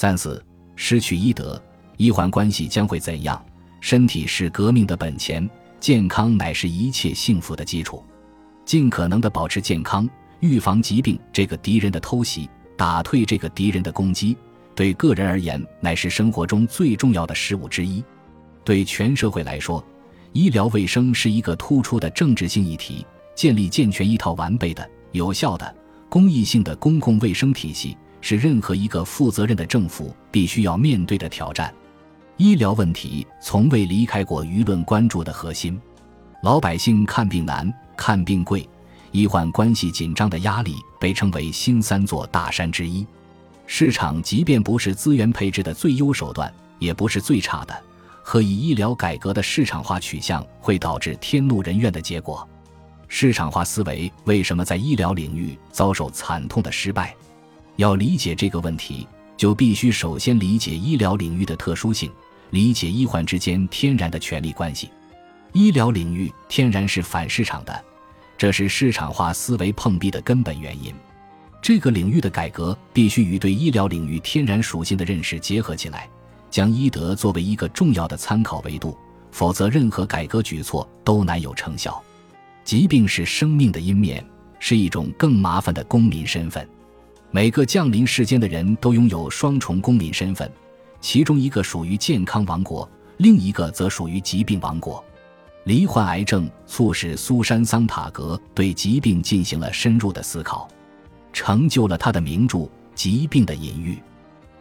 三四失去医德，医患关系将会怎样？身体是革命的本钱，健康乃是一切幸福的基础。尽可能的保持健康，预防疾病这个敌人的偷袭，打退这个敌人的攻击，对个人而言乃是生活中最重要的事物之一。对全社会来说，医疗卫生是一个突出的政治性议题。建立健全一套完备的、有效的、公益性的公共卫生体系，是任何一个负责任的政府必须要面对的挑战。医疗问题从未离开过舆论关注的核心。老百姓看病难、看病贵，医患关系紧张的压力被称为“新三座大山”之一。市场即便不是资源配置的最优手段，也不是最差的。何以医疗改革的市场化取向会导致天怒人怨的结果？市场化思维为什么在医疗领域遭受惨痛的失败？要理解这个问题，就必须首先理解医疗领域的特殊性，理解医患之间天然的权力关系。医疗领域天然是反市场的，这是市场化思维碰壁的根本原因。这个领域的改革必须与对医疗领域天然属性的认识结合起来，将医德作为一个重要的参考维度，否则任何改革举措都难有成效。疾病是生命的阴面，是一种更麻烦的公民身份。每个降临世间的人都拥有双重公民身份，其中一个属于健康王国，另一个则属于疾病王国。罹患癌症促使苏珊·桑塔格对疾病进行了深入的思考，成就了他的名著《疾病的隐喻》。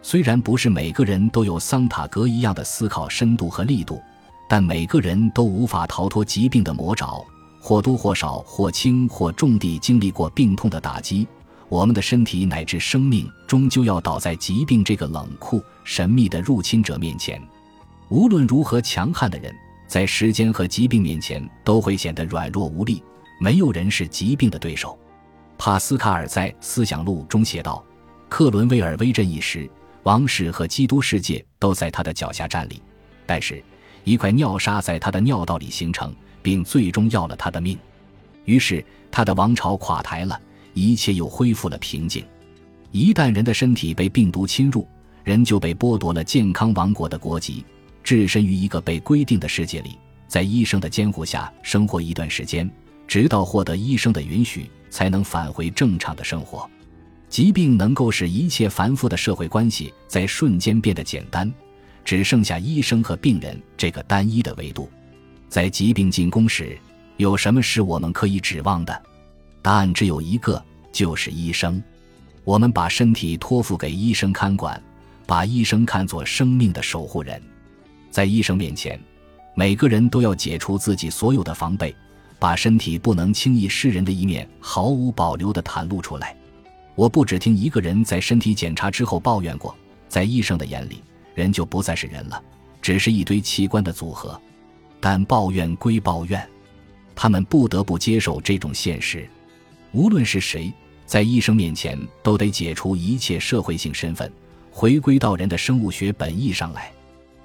虽然不是每个人都有桑塔格一样的思考深度和力度，但每个人都无法逃脱疾病的魔爪。或多或少、或轻或重地经历过病痛的打击，我们的身体乃至生命终究要倒在疾病这个冷酷、神秘的入侵者面前。无论如何强悍的人，在时间和疾病面前都会显得软弱无力。没有人是疾病的对手。帕斯卡尔在《思想录》中写道：“克伦威尔威震一时，王室和基督世界都在他的脚下站立，但是，一块尿沙在他的尿道里形成。”并最终要了他的命，于是他的王朝垮台了，一切又恢复了平静。一旦人的身体被病毒侵入，人就被剥夺了健康王国的国籍，置身于一个被规定的世界里，在医生的监护下生活一段时间，直到获得医生的允许，才能返回正常的生活。疾病能够使一切繁复的社会关系在瞬间变得简单，只剩下医生和病人这个单一的维度。在疾病进攻时，有什么是我们可以指望的？答案只有一个，就是医生。我们把身体托付给医生看管，把医生看作生命的守护人。在医生面前，每个人都要解除自己所有的防备，把身体不能轻易示人的一面毫无保留地袒露出来。我不只听一个人在身体检查之后抱怨过，在医生的眼里，人就不再是人了，只是一堆器官的组合。但抱怨归抱怨，他们不得不接受这种现实。无论是谁，在医生面前都得解除一切社会性身份，回归到人的生物学本意上来。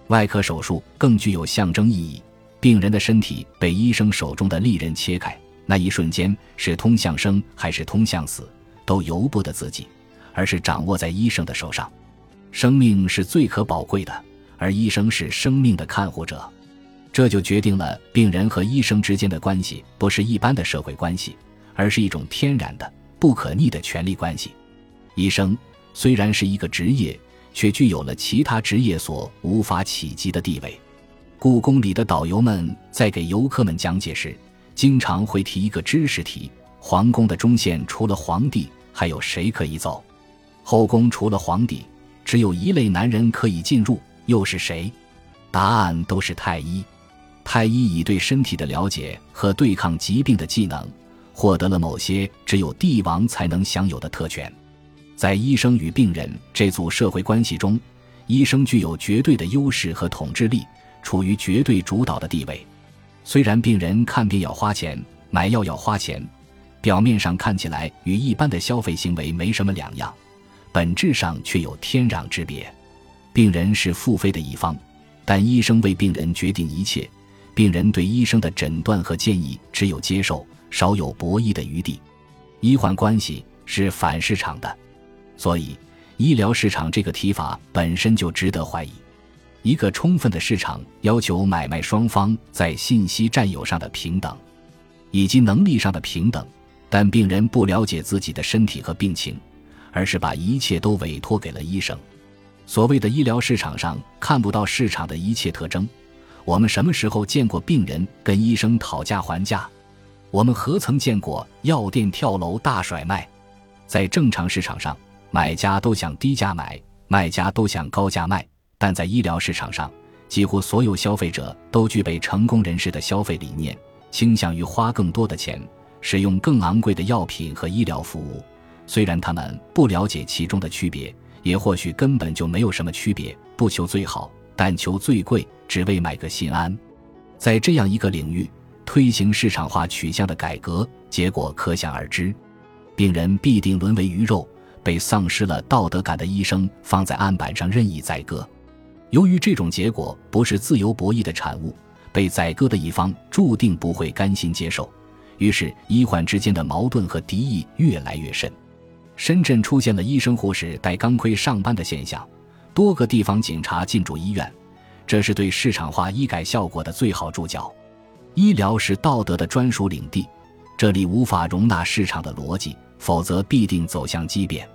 外科手术更具有象征意义。病人的身体被医生手中的利刃切开，那一瞬间是通向生还是通向死，都由不得自己，而是掌握在医生的手上。生命是最可宝贵的，而医生是生命的看护者。这就决定了病人和医生之间的关系不是一般的社会关系，而是一种天然的、不可逆的权利关系。医生虽然是一个职业，却具有了其他职业所无法企及的地位。故宫里的导游们在给游客们讲解时，经常会提一个知识题：皇宫的中线除了皇帝，还有谁可以走？后宫除了皇帝，只有一类男人可以进入，又是谁？答案都是太医。太医以对身体的了解和对抗疾病的技能，获得了某些只有帝王才能享有的特权。在医生与病人这组社会关系中，医生具有绝对的优势和统治力，处于绝对主导的地位。虽然病人看病要花钱，买药要花钱，表面上看起来与一般的消费行为没什么两样，本质上却有天壤之别。病人是付费的一方，但医生为病人决定一切。病人对医生的诊断和建议只有接受，少有博弈的余地。医患关系是反市场的，所以医疗市场这个提法本身就值得怀疑。一个充分的市场要求买卖双方在信息占有上的平等，以及能力上的平等，但病人不了解自己的身体和病情，而是把一切都委托给了医生。所谓的医疗市场上看不到市场的一切特征，我们什么时候见过病人跟医生讨价还价？我们何曾见过药店跳楼大甩卖？在正常市场上，买家都想低价买，卖家都想高价卖。但在医疗市场上，几乎所有消费者都具备成功人士的消费理念，倾向于花更多的钱，使用更昂贵的药品和医疗服务。虽然他们不了解其中的区别，也或许根本就没有什么区别，不求最好，但求最贵，只为买个心安。在这样一个领域推行市场化取向的改革，结果可想而知，病人必定沦为鱼肉，被丧失了道德感的医生放在案板上任意宰割。由于这种结果不是自由博弈的产物，被宰割的一方注定不会甘心接受，于是医患之间的矛盾和敌意越来越深。深圳出现了医生护士戴钢盔上班的现象，多个地方警察进驻医院，这是对市场化医改效果的最好注脚。医疗是道德的专属领地，这里无法容纳市场的逻辑，否则必定走向畸变。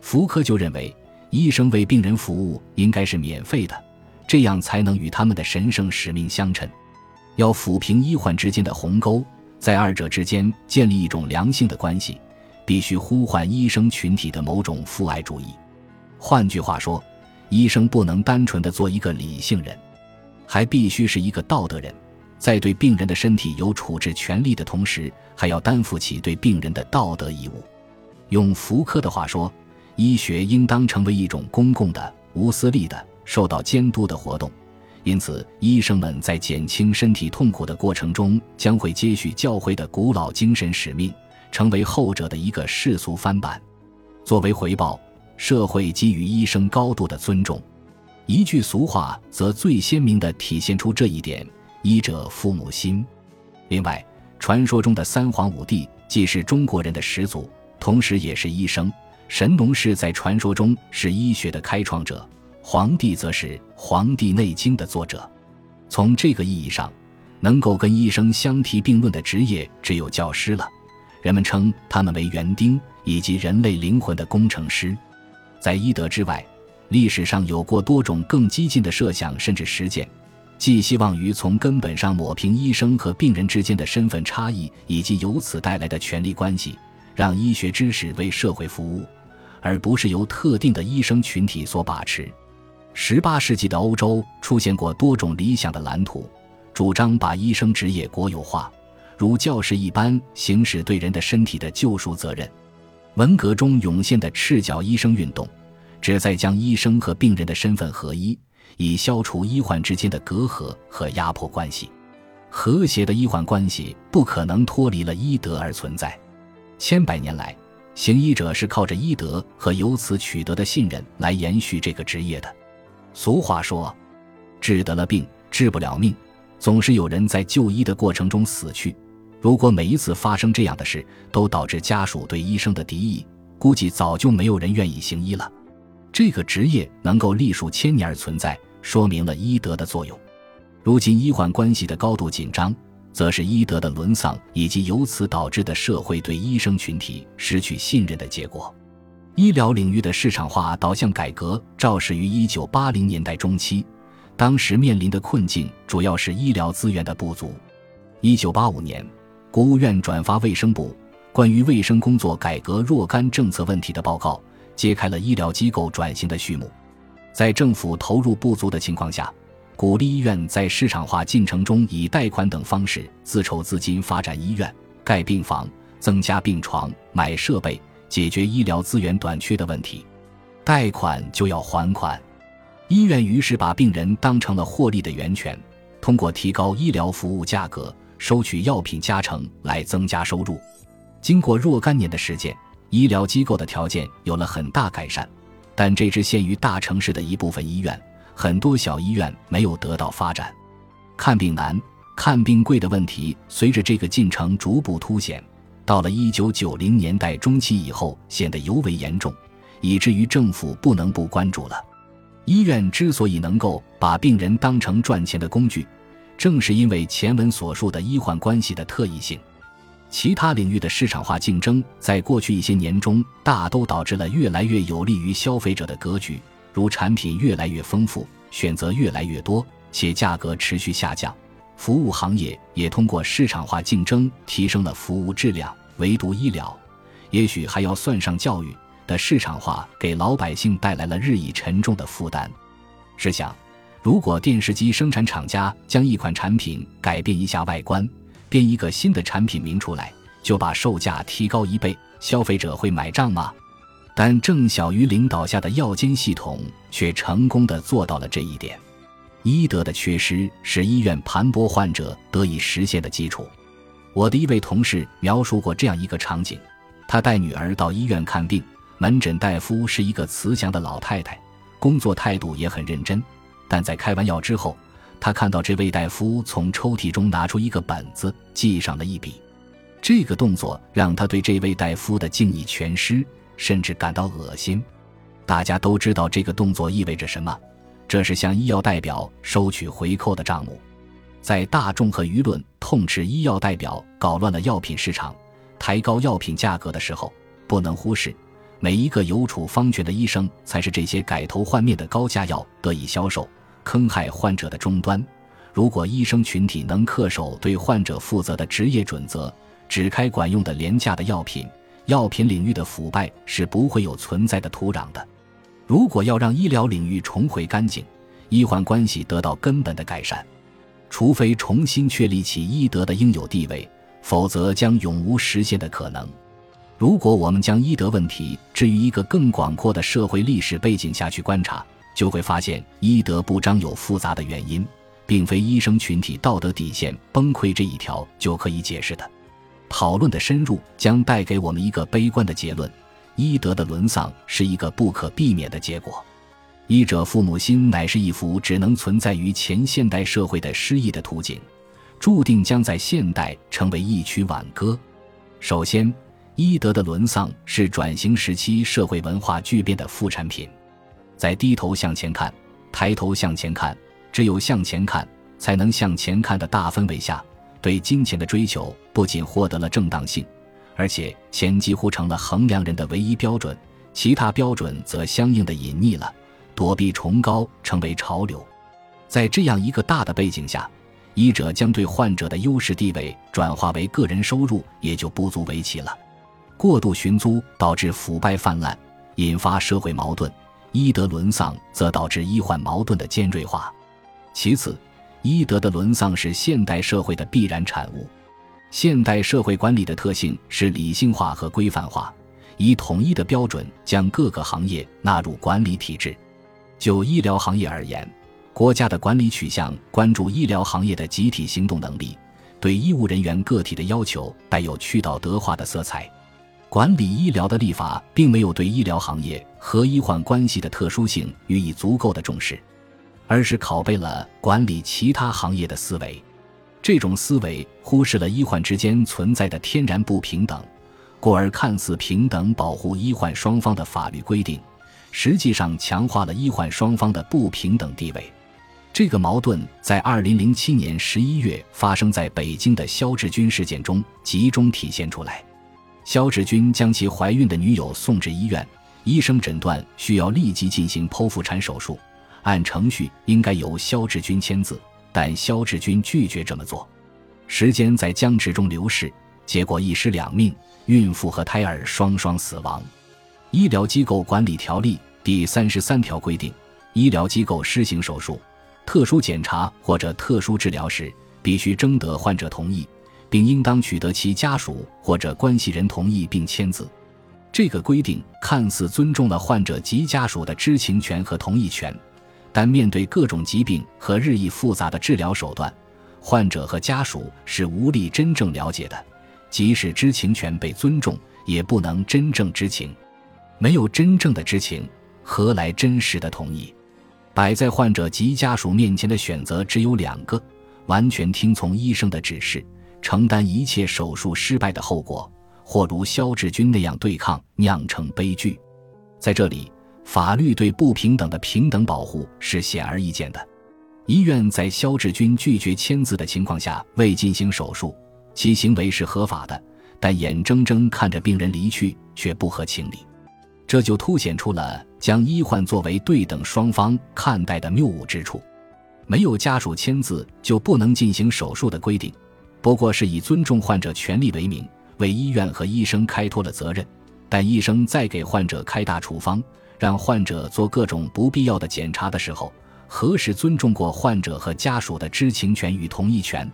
福柯就认为。医生为病人服务应该是免费的，这样才能与他们的神圣使命相称。要抚平医患之间的鸿沟，在二者之间建立一种良性的关系，必须呼唤医生群体的某种父爱主义。换句话说，医生不能单纯的做一个理性人，还必须是一个道德人，在对病人的身体有处置权利的同时，还要担负起对病人的道德义务。用福柯的话说。医学应当成为一种公共的、无私利的、受到监督的活动，因此，医生们在减轻身体痛苦的过程中，将会接续教会的古老精神使命，成为后者的一个世俗翻版。作为回报，社会给予医生高度的尊重。一句俗话则最鲜明地体现出这一点：“医者父母心。”另外，传说中的三皇五帝既是中国人的始祖，同时也是医生。神农氏在传说中是医学的开创者，黄帝则是《黄帝内经》的作者。从这个意义上，能够跟医生相提并论的职业只有教师了。人们称他们为园丁以及人类灵魂的工程师。在医德之外，历史上有过多种更激进的设想甚至实践，寄希望于从根本上抹平医生和病人之间的身份差异以及由此带来的权力关系，让医学知识为社会服务。而不是由特定的医生群体所把持。十八世纪的欧洲出现过多种理想的蓝图，主张把医生职业国有化，如教师一般行使对人的身体的救赎责任。文革中涌现的赤脚医生运动，旨在将医生和病人的身份合一，以消除医患之间的隔阂和压迫关系。和谐的医患关系不可能脱离了医德而存在。千百年来。行医者是靠着医德和由此取得的信任来延续这个职业的。俗话说：“治得了病，治不了命。”总是有人在就医的过程中死去。如果每一次发生这样的事都导致家属对医生的敌意，估计早就没有人愿意行医了。这个职业能够历数千年而存在，说明了医德的作用。如今医患关系的高度紧张。则是医德的沦丧，以及由此导致的社会对医生群体失去信任的结果。医疗领域的市场化导向改革肇始于一九八零年代中期，当时面临的困境主要是医疗资源的不足。一九八五年，国务院转发卫生部关于卫生工作改革若干政策问题的报告，揭开了医疗机构转型的序幕。在政府投入不足的情况下。鼓励医院在市场化进程中以贷款等方式自筹资金发展医院、盖病房、增加病床、买设备，解决医疗资源短缺的问题。贷款就要还款，医院于是把病人当成了获利的源泉，通过提高医疗服务价格、收取药品加成来增加收入。经过若干年的实践，医疗机构的条件有了很大改善，但这只限于大城市的一部分医院。很多小医院没有得到发展，看病难、看病贵的问题随着这个进程逐步凸显。到了一九九零年代中期以后，显得尤为严重，以至于政府不能不关注了。医院之所以能够把病人当成赚钱的工具，正是因为前文所述的医患关系的特异性。其他领域的市场化竞争，在过去一些年中，大都导致了越来越有利于消费者的格局，如产品越来越丰富，选择越来越多，且价格持续下降。服务行业也通过市场化竞争提升了服务质量。唯独医疗，也许还要算上教育的市场化，给老百姓带来了日益沉重的负担。试想，如果电视机生产厂家将一款产品改变一下外观，编一个新的产品名出来，就把售价提高一倍，消费者会买账吗？但郑小鱼领导下的药监系统却成功的做到了这一点。医德的缺失是医院盘剥患者得以实现的基础。我的一位同事描述过这样一个场景：他带女儿到医院看病，门诊大夫是一个慈祥的老太太，工作态度也很认真。但在开完药之后，他看到这位大夫从抽屉中拿出一个本子，记上了一笔。这个动作让他对这位大夫的敬意全失，甚至感到恶心。大家都知道这个动作意味着什么，这是向医药代表收取回扣的账目。在大众和舆论痛斥医药代表搞乱了药品市场、抬高药品价格的时候，不能忽视，每一个有处方权的医生才是这些改头换面的高价药得以销售。坑害患者的终端。如果医生群体能恪守对患者负责的职业准则，只开管用的廉价的药品，药品领域的腐败是不会有存在的土壤的。如果要让医疗领域重回干净，医患关系得到根本的改善，除非重新确立起医德的应有地位，否则将永无实现的可能。如果我们将医德问题置于一个更广阔的社会历史背景下去观察，就会发现医德不彰有复杂的原因，并非医生群体道德底线崩溃这一条就可以解释的。讨论的深入将带给我们一个悲观的结论：医德的沦丧是一个不可避免的结果。医者父母心乃是一幅只能存在于前现代社会的诗意的图景，注定将在现代成为一曲挽歌。首先，医德的沦丧是转型时期社会文化巨变的副产品。在低头向前看、抬头向前看、只有向前看才能向前看的大氛围下，对金钱的追求不仅获得了正当性，而且钱几乎成了衡量人的唯一标准，其他标准则相应的隐匿了，躲避崇高成为潮流。在这样一个大的背景下，医者将对患者的优势地位转化为个人收入，也就不足为奇了。过度寻租导致腐败泛滥，引发社会矛盾。医德沦丧，则导致医患矛盾的尖锐化。其次，医德的沦丧是现代社会的必然产物。现代社会管理的特性是理性化和规范化，以统一的标准将各个行业纳入管理体制。就医疗行业而言，国家的管理取向关注医疗行业的集体行动能力，对医务人员个体的要求带有去道德化的色彩。管理医疗的立法并没有对医疗行业和医患关系的特殊性予以足够的重视，而是拷贝了管理其他行业的思维。这种思维忽视了医患之间存在的天然不平等，故而看似平等保护医患双方的法律规定，实际上强化了医患双方的不平等地位。这个矛盾在二零零七年十一月发生在北京的肖志军事件中集中体现出来。肖志军将其怀孕的女友送至医院，医生诊断需要立即进行剖腹产手术，按程序应该由肖志军签字，但肖志军拒绝这么做。时间在僵持中流逝，结果一尸两命，孕妇和胎儿双双死亡。《医疗机构管理条例》第三十三条规定，医疗机构施行手术、特殊检查或者特殊治疗时，必须征得患者同意。并应当取得其家属或者关系人同意并签字。这个规定看似尊重了患者及家属的知情权和同意权，但面对各种疾病和日益复杂的治疗手段，患者和家属是无力真正了解的。即使知情权被尊重，也不能真正知情。没有真正的知情，何来真实的同意？摆在患者及家属面前的选择只有两个：完全听从医生的指示。承担一切手术失败的后果，或如肖志军那样对抗，酿成悲剧。在这里，法律对不平等的平等保护是显而易见的。医院在肖志军拒绝签字的情况下未进行手术，其行为是合法的，但眼睁睁看着病人离去却不合情理，这就凸显出了将医患作为对等双方看待的谬误之处。没有家属签字就不能进行手术的规定，不过是以尊重患者权利为名，为医院和医生开脱了责任。但医生在给患者开大处方，让患者做各种不必要的检查的时候，何时尊重过患者和家属的知情权与同意权？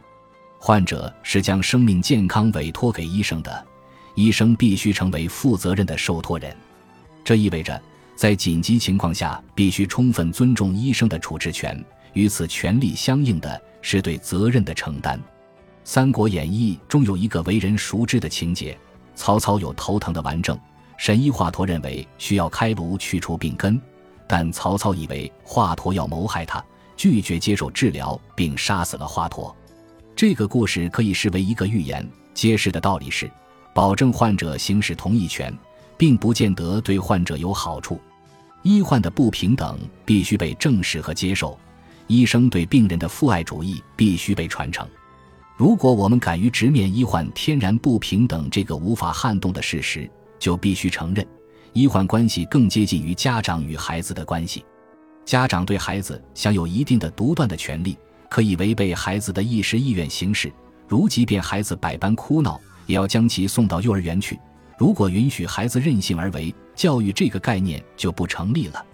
患者是将生命健康委托给医生的，医生必须成为负责任的受托人。这意味着，在紧急情况下必须充分尊重医生的处置权，与此权利相应的是对责任的承担。《三国演义》中有一个为人熟知的情节：曹操有头疼的顽症。神医华佗认为需要开颅去除病根，但曹操以为华佗要谋害他，拒绝接受治疗，并杀死了华佗。这个故事可以视为一个寓言，揭示的道理是：保证患者行使同意权，并不见得对患者有好处。医患的不平等必须被正视和接受，医生对病人的父爱主义必须被传承。如果我们敢于直面医患天然不平等这个无法撼动的事实，就必须承认，医患关系更接近于家长与孩子的关系。家长对孩子享有一定的独断的权利，可以违背孩子的意识意愿行事。如即便孩子百般哭闹，也要将其送到幼儿园去。如果允许孩子任性而为，教育这个概念就不成立了。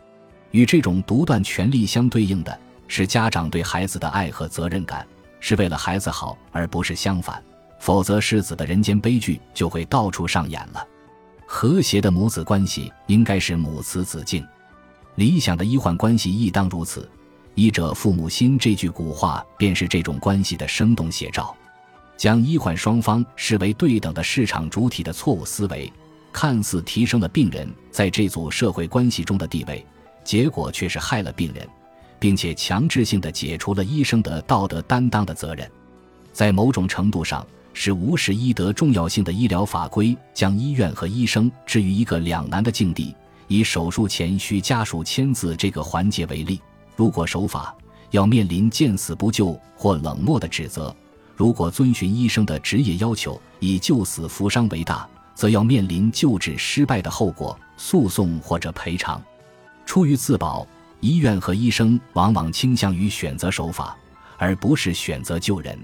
与这种独断权利相对应的是家长对孩子的爱和责任感，是为了孩子好，而不是相反。否则，世子的人间悲剧就会到处上演了。和谐的母子关系应该是母慈子敬，理想的医患关系亦当如此。医者父母心这句古话便是这种关系的生动写照。将医患双方视为对等的市场主体的错误思维，看似提升了病人在这组社会关系中的地位，结果却是害了病人，并且强制性的解除了医生的道德担当的责任。在某种程度上。是无视医德重要性的医疗法规，将医院和医生置于一个两难的境地。以手术前需家属签字这个环节为例，如果守法，要面临见死不救或冷漠的指责；如果遵循医生的职业要求，以救死扶伤为大，则要面临救治失败的后果、诉讼或者赔偿。出于自保，医院和医生往往倾向于选择守法，而不是选择救人。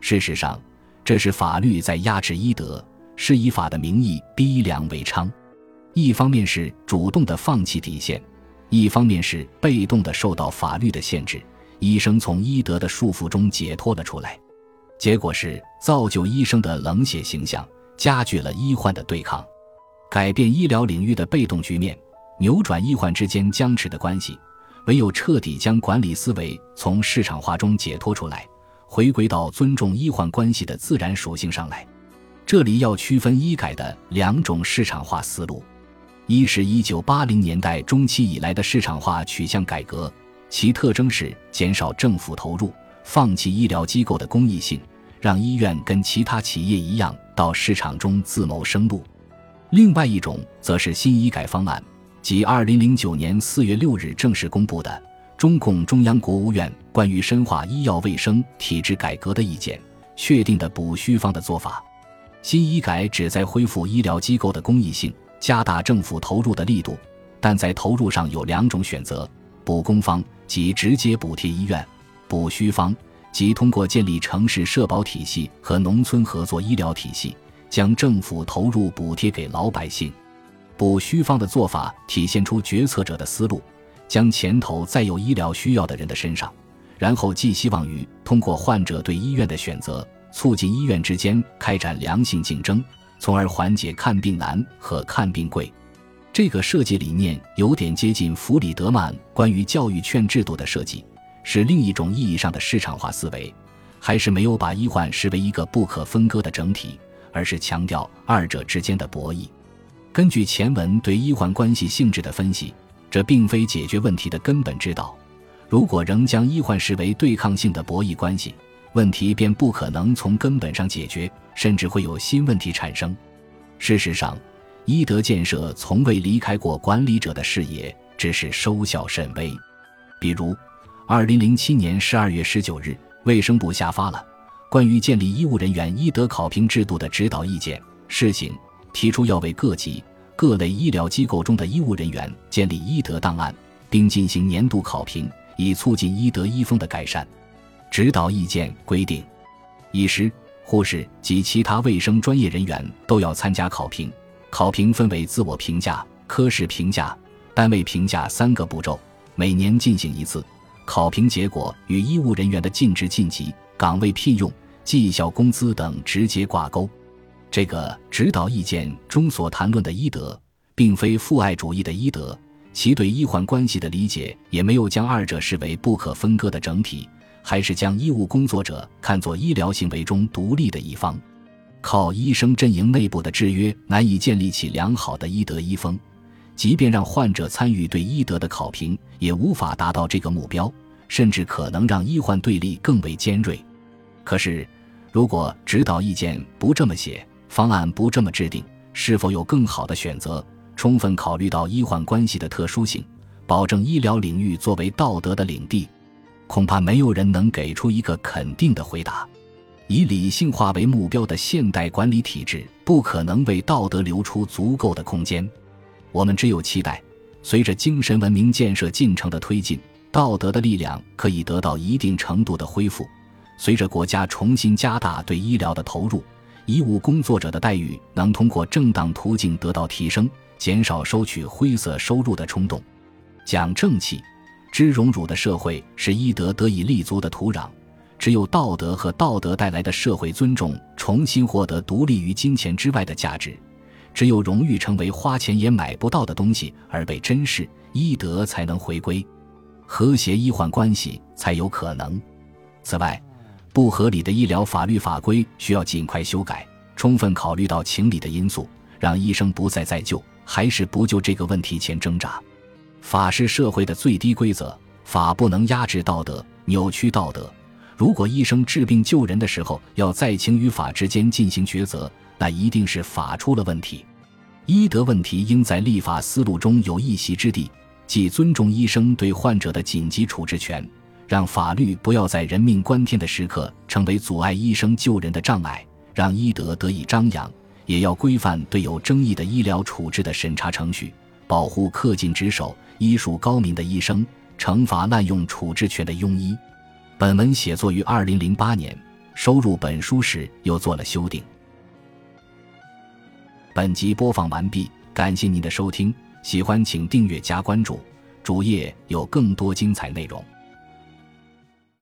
事实上，这是法律在压制医德，是以法的名义逼良为娼。一方面是主动的放弃底线，一方面是被动的受到法律的限制。医生从医德的束缚中解脱了出来，结果是造就医生的冷血形象，加剧了医患的对抗，改变医疗领域的被动局面，扭转医患之间僵持的关系。唯有彻底将管理思维从市场化中解脱出来。回归到尊重医患关系的自然属性上来，这里要区分医改的两种市场化思路：一是一九八零年代中期以来的市场化取向改革，其特征是减少政府投入，放弃医疗机构的公益性，让医院跟其他企业一样到市场中自谋生路；另外一种则是新医改方案，即二零零九年四月六日正式公布的。中共中央国务院关于深化医药卫生体制改革的意见确定的补虚方的做法，新医改旨在恢复医疗机构的公益性，加大政府投入的力度，但在投入上有两种选择：补公方即直接补贴医院，补虚方即通过建立城市社保体系和农村合作医疗体系，将政府投入补贴给老百姓。补虚方的做法体现出决策者的思路。将钱投在有医疗需要的人的身上，然后寄希望于通过患者对医院的选择，促进医院之间开展良性竞争，从而缓解看病难和看病贵。这个设计理念有点接近弗里德曼关于教育券制度的设计，是另一种意义上的市场化思维，还是没有把医患视为一个不可分割的整体，而是强调二者之间的博弈。根据前文对医患关系性质的分析。这并非解决问题的根本之道。如果仍将医患视为对抗性的博弈关系，问题便不可能从根本上解决，甚至会有新问题产生。事实上，医德建设从未离开过管理者的视野，只是收效甚微。比如，二零零七年十二月十九日，卫生部下发了关于建立医务人员医德考评制度的指导意见试行，提出要为各级各类医疗机构中的医务人员建立医德档案，并进行年度考评，以促进医德医风的改善。指导意见规定，医师、护士及其他卫生专业人员都要参加考评。考评分为自我评价、科室评价、单位评价三个步骤，每年进行一次。考评结果与医务人员的晋职晋级、岗位聘用、绩效工资等直接挂钩。这个指导意见中所谈论的医德，并非父爱主义的医德，其对医患关系的理解也没有将二者视为不可分割的整体。还是将医务工作者看作医疗行为中独立的一方，靠医生阵营内部的制约难以建立起良好的医德医风，即便让患者参与对医德的考评，也无法达到这个目标，甚至可能让医患对立更为尖锐。可是，如果指导意见不这么写，方案不这么制定，是否有更好的选择？充分考虑到医患关系的特殊性，保证医疗领域作为道德的领地。恐怕没有人能给出一个肯定的回答。以理性化为目标的现代管理体制，不可能为道德留出足够的空间。我们只有期待，随着精神文明建设进程的推进，道德的力量可以得到一定程度的恢复；随着国家重新加大对医疗的投入，医务工作者的待遇能通过正当途径得到提升，减少收取灰色收入的冲动，讲正气。知荣辱的社会是医德得以立足的土壤，只有道德和道德带来的社会尊重重新获得独立于金钱之外的价值，只有荣誉成为花钱也买不到的东西而被珍视，医德才能回归，和谐医患关系才有可能。此外，不合理的医疗法律法规需要尽快修改，充分考虑到情理的因素，让医生不再在救还是不救这个问题前挣扎。法是社会的最低规则，法不能压制道德、扭曲道德。如果医生治病救人的时候要在情与法之间进行抉择，那一定是法出了问题。医德问题应在立法思路中有一席之地，即尊重医生对患者的紧急处置权，让法律不要在人命关天的时刻成为阻碍医生救人的障碍，让医德得以张扬。也要规范对有争议的医疗处置的审查程序，保护恪尽职守。医术高明的医生，惩罚滥用处置权的庸医。本文写作于二零零八年，收入本书时又做了修订。本集播放完毕，感谢您的收听，喜欢请订阅加关注，主页有更多精彩内容。